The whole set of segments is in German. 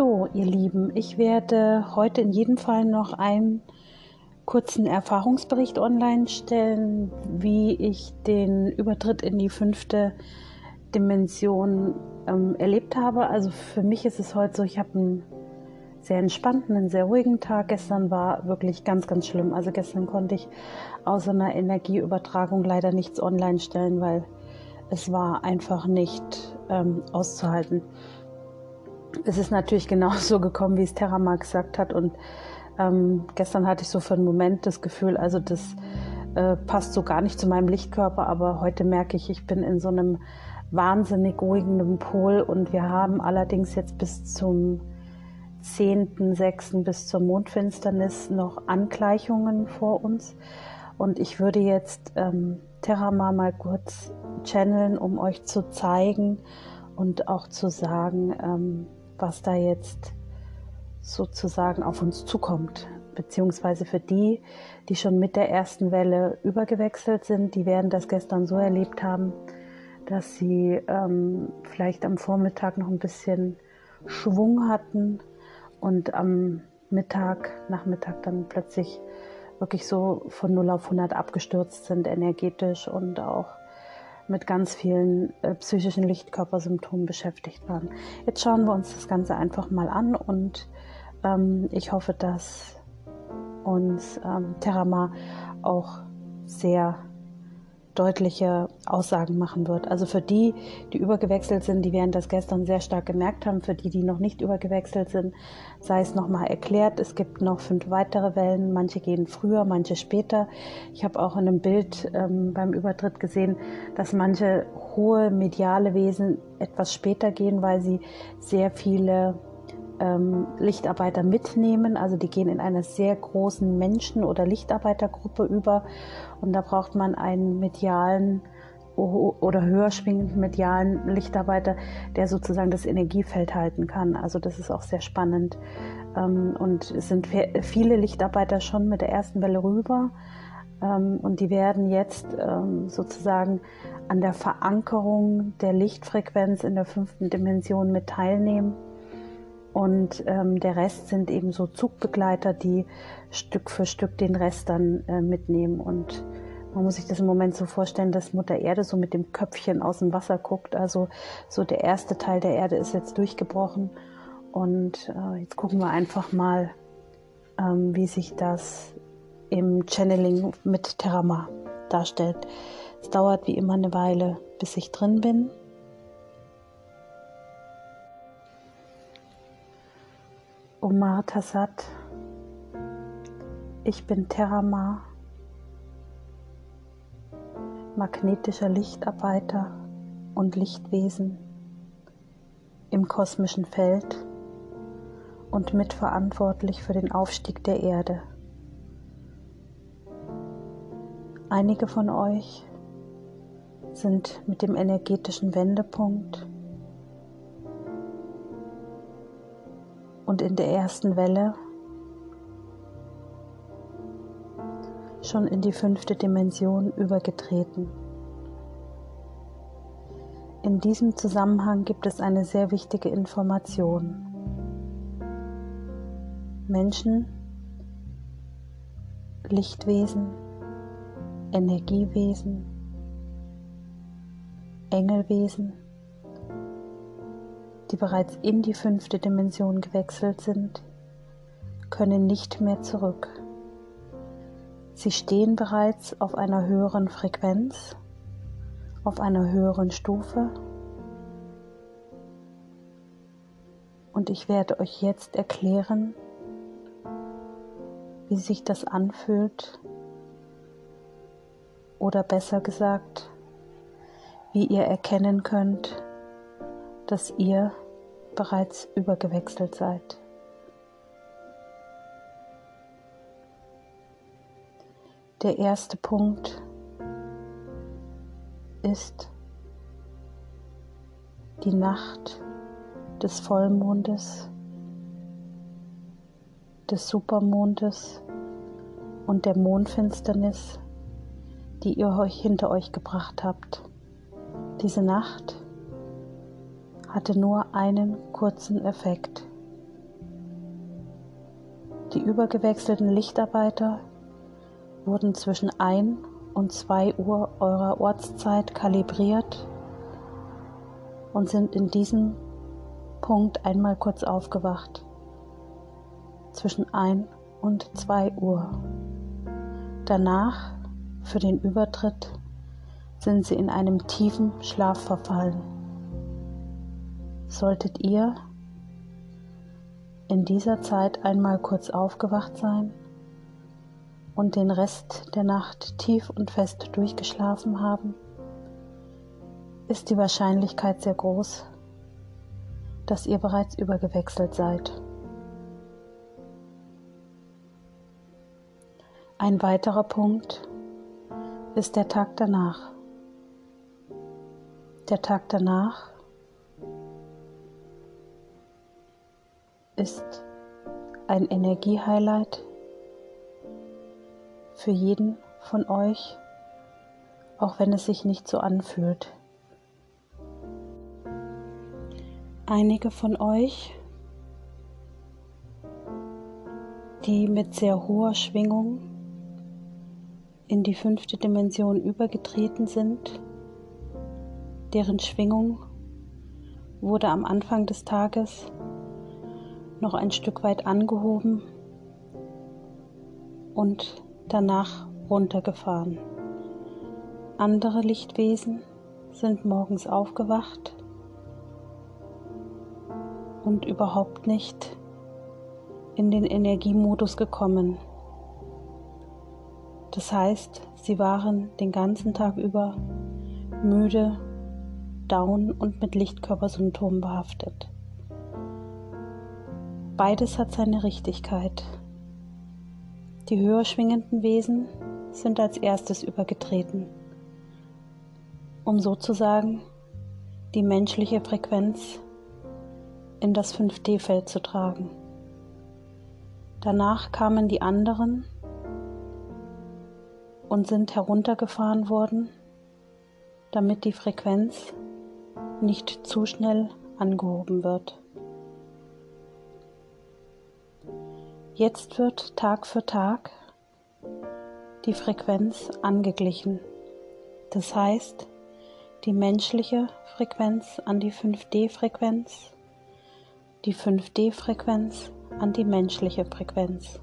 So, ihr Lieben, ich werde heute in jedem Fall noch einen kurzen Erfahrungsbericht online stellen, wie ich den Übertritt in die fünfte Dimension ähm, erlebt habe. Also für mich ist es heute so, ich habe einen sehr entspannten, einen sehr ruhigen Tag. Gestern war wirklich ganz, ganz schlimm. Also gestern konnte ich außer einer Energieübertragung leider nichts online stellen, weil es war einfach nicht ähm, auszuhalten. Es ist natürlich genauso gekommen, wie es Terramar gesagt hat. Und ähm, gestern hatte ich so für einen Moment das Gefühl, also das äh, passt so gar nicht zu meinem Lichtkörper, aber heute merke ich, ich bin in so einem wahnsinnig ruhigenden Pol und wir haben allerdings jetzt bis zum 10.6. bis zur Mondfinsternis noch Angleichungen vor uns. Und ich würde jetzt ähm, Terramar mal kurz channeln, um euch zu zeigen und auch zu sagen, ähm, was da jetzt sozusagen auf uns zukommt. Beziehungsweise für die, die schon mit der ersten Welle übergewechselt sind, die werden das gestern so erlebt haben, dass sie ähm, vielleicht am Vormittag noch ein bisschen Schwung hatten und am Mittag, Nachmittag dann plötzlich wirklich so von 0 auf 100 abgestürzt sind, energetisch und auch mit ganz vielen äh, psychischen Lichtkörpersymptomen beschäftigt waren. Jetzt schauen wir uns das Ganze einfach mal an und ähm, ich hoffe, dass uns ähm, Terama auch sehr deutliche Aussagen machen wird. Also für die, die übergewechselt sind, die werden das gestern sehr stark gemerkt haben. Für die, die noch nicht übergewechselt sind, sei es nochmal erklärt. Es gibt noch fünf weitere Wellen. Manche gehen früher, manche später. Ich habe auch in einem Bild ähm, beim Übertritt gesehen, dass manche hohe mediale Wesen etwas später gehen, weil sie sehr viele ähm, Lichtarbeiter mitnehmen. Also die gehen in einer sehr großen Menschen- oder Lichtarbeitergruppe über und da braucht man einen medialen oder höher schwingenden medialen Lichtarbeiter, der sozusagen das Energiefeld halten kann. Also das ist auch sehr spannend. Ähm, und es sind viele Lichtarbeiter schon mit der ersten Welle rüber. Ähm, und die werden jetzt ähm, sozusagen an der Verankerung der Lichtfrequenz in der fünften Dimension mit teilnehmen. Und ähm, der Rest sind eben so Zugbegleiter, die Stück für Stück den Rest dann äh, mitnehmen. Und man muss sich das im Moment so vorstellen, dass Mutter Erde so mit dem Köpfchen aus dem Wasser guckt. Also so der erste Teil der Erde ist jetzt durchgebrochen. Und äh, jetzt gucken wir einfach mal, ähm, wie sich das im Channeling mit Terama darstellt. Es dauert wie immer eine Weile, bis ich drin bin. Omar Tassat, ich bin Terramar, magnetischer Lichtarbeiter und Lichtwesen im kosmischen Feld und mitverantwortlich für den Aufstieg der Erde. Einige von euch sind mit dem energetischen Wendepunkt und in der ersten Welle schon in die fünfte Dimension übergetreten. In diesem Zusammenhang gibt es eine sehr wichtige Information. Menschen, Lichtwesen, Energiewesen, Engelwesen, die bereits in die fünfte Dimension gewechselt sind, können nicht mehr zurück. Sie stehen bereits auf einer höheren Frequenz, auf einer höheren Stufe und ich werde euch jetzt erklären, wie sich das anfühlt oder besser gesagt, wie ihr erkennen könnt, dass ihr bereits übergewechselt seid. Der erste Punkt ist die Nacht des Vollmondes, des Supermondes und der Mondfinsternis, die ihr euch hinter euch gebracht habt. Diese Nacht hatte nur einen kurzen Effekt. Die übergewechselten Lichtarbeiter wurden zwischen 1 und 2 Uhr eurer Ortszeit kalibriert und sind in diesem Punkt einmal kurz aufgewacht. Zwischen 1 und 2 Uhr. Danach, für den Übertritt, sind sie in einem tiefen Schlaf verfallen. Solltet ihr in dieser Zeit einmal kurz aufgewacht sein und den Rest der Nacht tief und fest durchgeschlafen haben, ist die Wahrscheinlichkeit sehr groß, dass ihr bereits übergewechselt seid. Ein weiterer Punkt ist der Tag danach. Der Tag danach ist ein Energiehighlight für jeden von euch, auch wenn es sich nicht so anfühlt. Einige von euch, die mit sehr hoher Schwingung in die fünfte Dimension übergetreten sind, deren Schwingung wurde am Anfang des Tages noch ein Stück weit angehoben und danach runtergefahren. Andere Lichtwesen sind morgens aufgewacht und überhaupt nicht in den Energiemodus gekommen. Das heißt, sie waren den ganzen Tag über müde, down und mit Lichtkörpersymptomen behaftet. Beides hat seine Richtigkeit. Die höher schwingenden Wesen sind als erstes übergetreten, um sozusagen die menschliche Frequenz in das 5D-Feld zu tragen. Danach kamen die anderen und sind heruntergefahren worden, damit die Frequenz nicht zu schnell angehoben wird. Jetzt wird Tag für Tag die Frequenz angeglichen. Das heißt, die menschliche Frequenz an die 5D-Frequenz, die 5D-Frequenz an die menschliche Frequenz.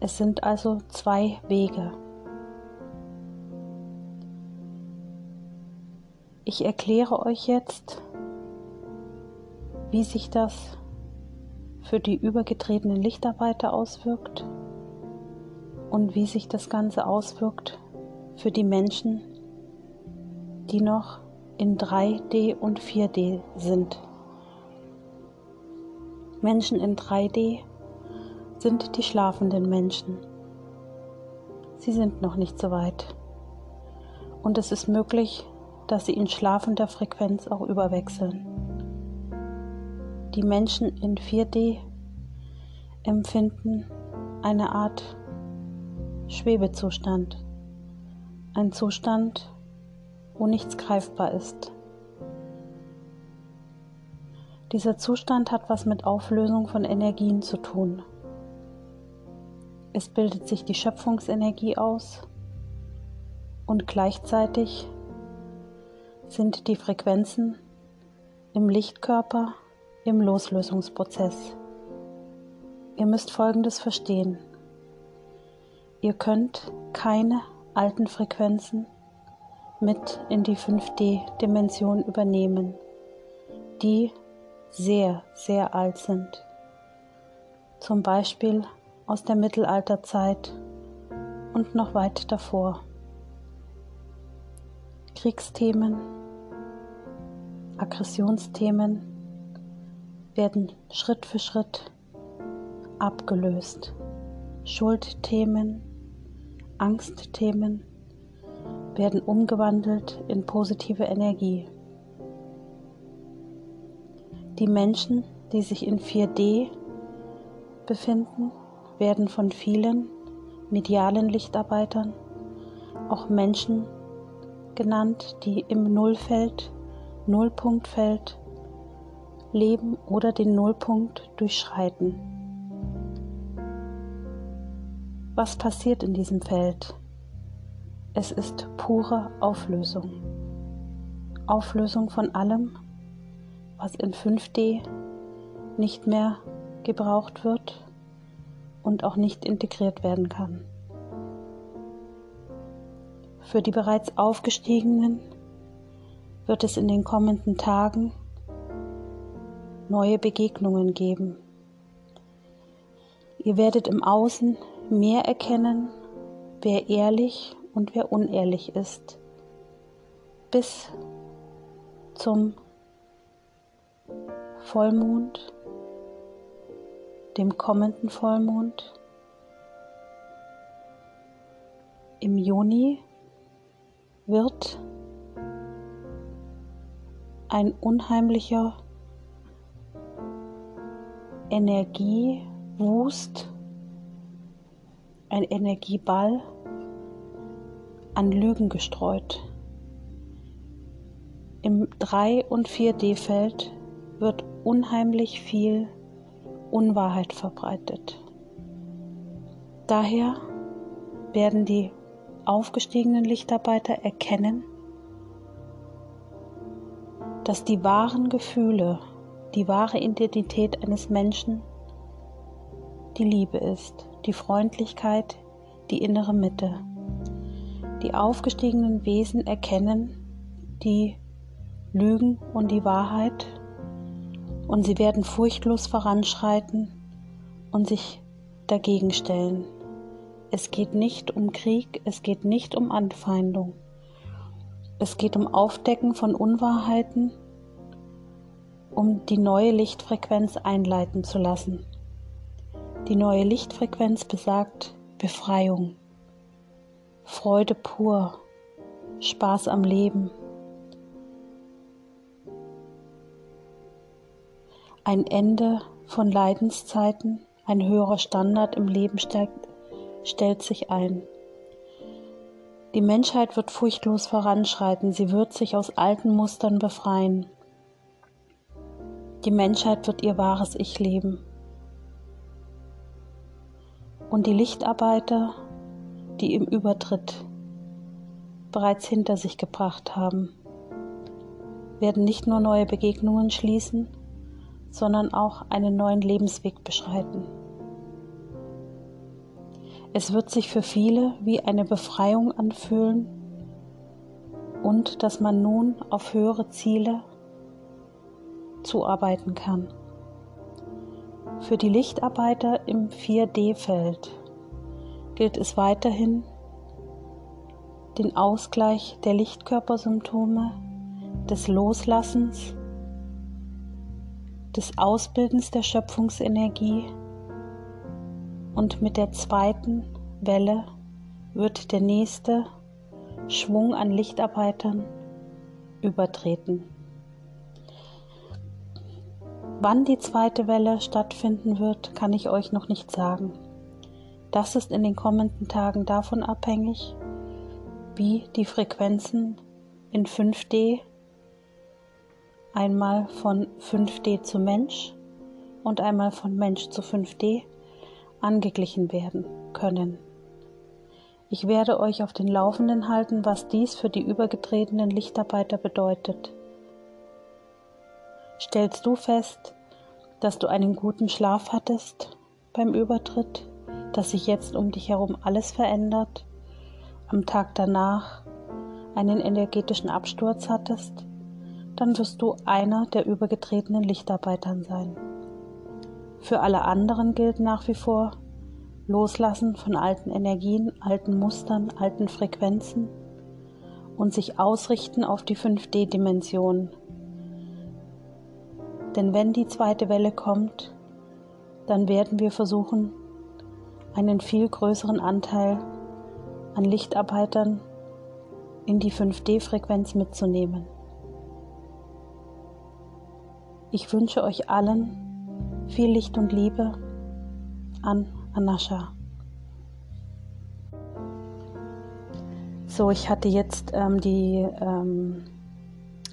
Es sind also zwei Wege. Ich erkläre euch jetzt, wie sich das für die übergetretenen Lichtarbeiter auswirkt und wie sich das Ganze auswirkt für die Menschen, die noch in 3D und 4D sind. Menschen in 3D sind die schlafenden Menschen. Sie sind noch nicht so weit. Und es ist möglich, dass sie in schlafender Frequenz auch überwechseln. Die Menschen in 4D empfinden eine Art Schwebezustand, ein Zustand, wo nichts greifbar ist. Dieser Zustand hat was mit Auflösung von Energien zu tun. Es bildet sich die Schöpfungsenergie aus und gleichzeitig sind die Frequenzen im Lichtkörper im Loslösungsprozess. Ihr müsst Folgendes verstehen. Ihr könnt keine alten Frequenzen mit in die 5D-Dimension übernehmen, die sehr, sehr alt sind. Zum Beispiel aus der Mittelalterzeit und noch weit davor. Kriegsthemen, Aggressionsthemen, werden Schritt für Schritt abgelöst. Schuldthemen, Angstthemen werden umgewandelt in positive Energie. Die Menschen, die sich in 4D befinden, werden von vielen medialen Lichtarbeitern auch Menschen genannt, die im Nullfeld, Nullpunktfeld leben oder den Nullpunkt durchschreiten. Was passiert in diesem Feld? Es ist pure Auflösung. Auflösung von allem, was in 5D nicht mehr gebraucht wird und auch nicht integriert werden kann. Für die bereits Aufgestiegenen wird es in den kommenden Tagen neue Begegnungen geben. Ihr werdet im Außen mehr erkennen, wer ehrlich und wer unehrlich ist, bis zum Vollmond, dem kommenden Vollmond im Juni wird ein unheimlicher Energiewust, ein Energieball an Lügen gestreut. Im 3- und 4D-Feld wird unheimlich viel Unwahrheit verbreitet. Daher werden die aufgestiegenen Lichtarbeiter erkennen, dass die wahren Gefühle, die wahre Identität eines Menschen die Liebe ist, die Freundlichkeit, die innere Mitte. Die aufgestiegenen Wesen erkennen die Lügen und die Wahrheit und sie werden furchtlos voranschreiten und sich dagegen stellen. Es geht nicht um Krieg, es geht nicht um Anfeindung. Es geht um Aufdecken von Unwahrheiten, um die neue Lichtfrequenz einleiten zu lassen. Die neue Lichtfrequenz besagt Befreiung, Freude pur, Spaß am Leben. Ein Ende von Leidenszeiten, ein höherer Standard im Leben steigt, stellt sich ein. Die Menschheit wird furchtlos voranschreiten, sie wird sich aus alten Mustern befreien. Die Menschheit wird ihr wahres Ich leben. Und die Lichtarbeiter, die im Übertritt bereits hinter sich gebracht haben, werden nicht nur neue Begegnungen schließen, sondern auch einen neuen Lebensweg beschreiten. Es wird sich für viele wie eine Befreiung anfühlen und dass man nun auf höhere Ziele zuarbeiten kann. Für die Lichtarbeiter im 4D-Feld gilt es weiterhin, den Ausgleich der Lichtkörpersymptome, des Loslassens, des Ausbildens der Schöpfungsenergie und mit der zweiten Welle wird der nächste Schwung an Lichtarbeitern übertreten. Wann die zweite Welle stattfinden wird, kann ich euch noch nicht sagen. Das ist in den kommenden Tagen davon abhängig, wie die Frequenzen in 5D einmal von 5D zu Mensch und einmal von Mensch zu 5D angeglichen werden können. Ich werde euch auf den Laufenden halten, was dies für die übergetretenen Lichtarbeiter bedeutet. Stellst du fest, dass du einen guten Schlaf hattest beim Übertritt, dass sich jetzt um dich herum alles verändert, am Tag danach einen energetischen Absturz hattest, dann wirst du einer der übergetretenen Lichtarbeitern sein. Für alle anderen gilt nach wie vor Loslassen von alten Energien, alten Mustern, alten Frequenzen und sich ausrichten auf die 5D-Dimension. Denn wenn die zweite Welle kommt, dann werden wir versuchen, einen viel größeren Anteil an Lichtarbeitern in die 5D-Frequenz mitzunehmen. Ich wünsche euch allen viel Licht und Liebe an Anascha. So, ich hatte jetzt ähm, die ähm,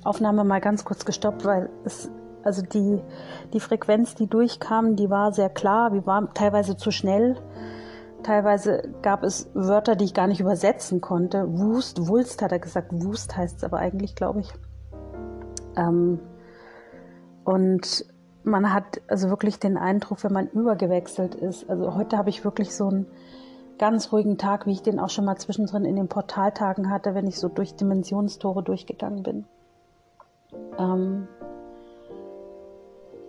Aufnahme mal ganz kurz gestoppt, weil es, also die, die Frequenz, die durchkam, die war sehr klar, die war teilweise zu schnell. Teilweise gab es Wörter, die ich gar nicht übersetzen konnte. Wust, Wulst hat er gesagt. Wust heißt es aber eigentlich, glaube ich. Ähm, und man hat also wirklich den Eindruck, wenn man übergewechselt ist. Also heute habe ich wirklich so einen ganz ruhigen Tag, wie ich den auch schon mal zwischendrin in den Portaltagen hatte, wenn ich so durch Dimensionstore durchgegangen bin. Ähm,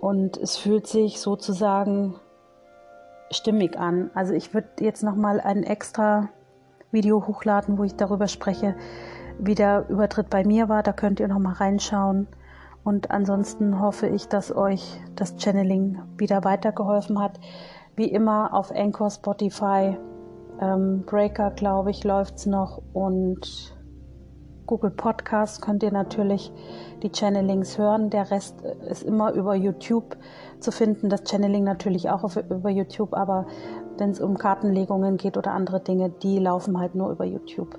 und es fühlt sich sozusagen stimmig an. Also ich würde jetzt noch mal ein extra Video hochladen, wo ich darüber spreche, wie der Übertritt bei mir war. Da könnt ihr noch mal reinschauen. Und ansonsten hoffe ich, dass euch das Channeling wieder weitergeholfen hat. Wie immer auf Anchor, Spotify, ähm, Breaker, glaube ich, läuft es noch und Google Podcast könnt ihr natürlich die Channelings hören. Der Rest ist immer über YouTube zu finden. Das Channeling natürlich auch auf, über YouTube, aber wenn es um Kartenlegungen geht oder andere Dinge, die laufen halt nur über YouTube.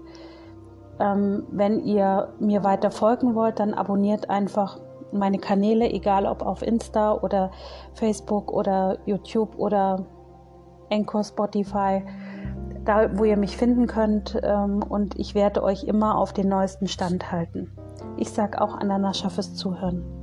Ähm, wenn ihr mir weiter folgen wollt, dann abonniert einfach meine Kanäle, egal ob auf Insta oder Facebook oder YouTube oder Anchor, Spotify, da wo ihr mich finden könnt ähm, und ich werde euch immer auf den neuesten Stand halten. Ich sage auch Ananascha fürs Zuhören.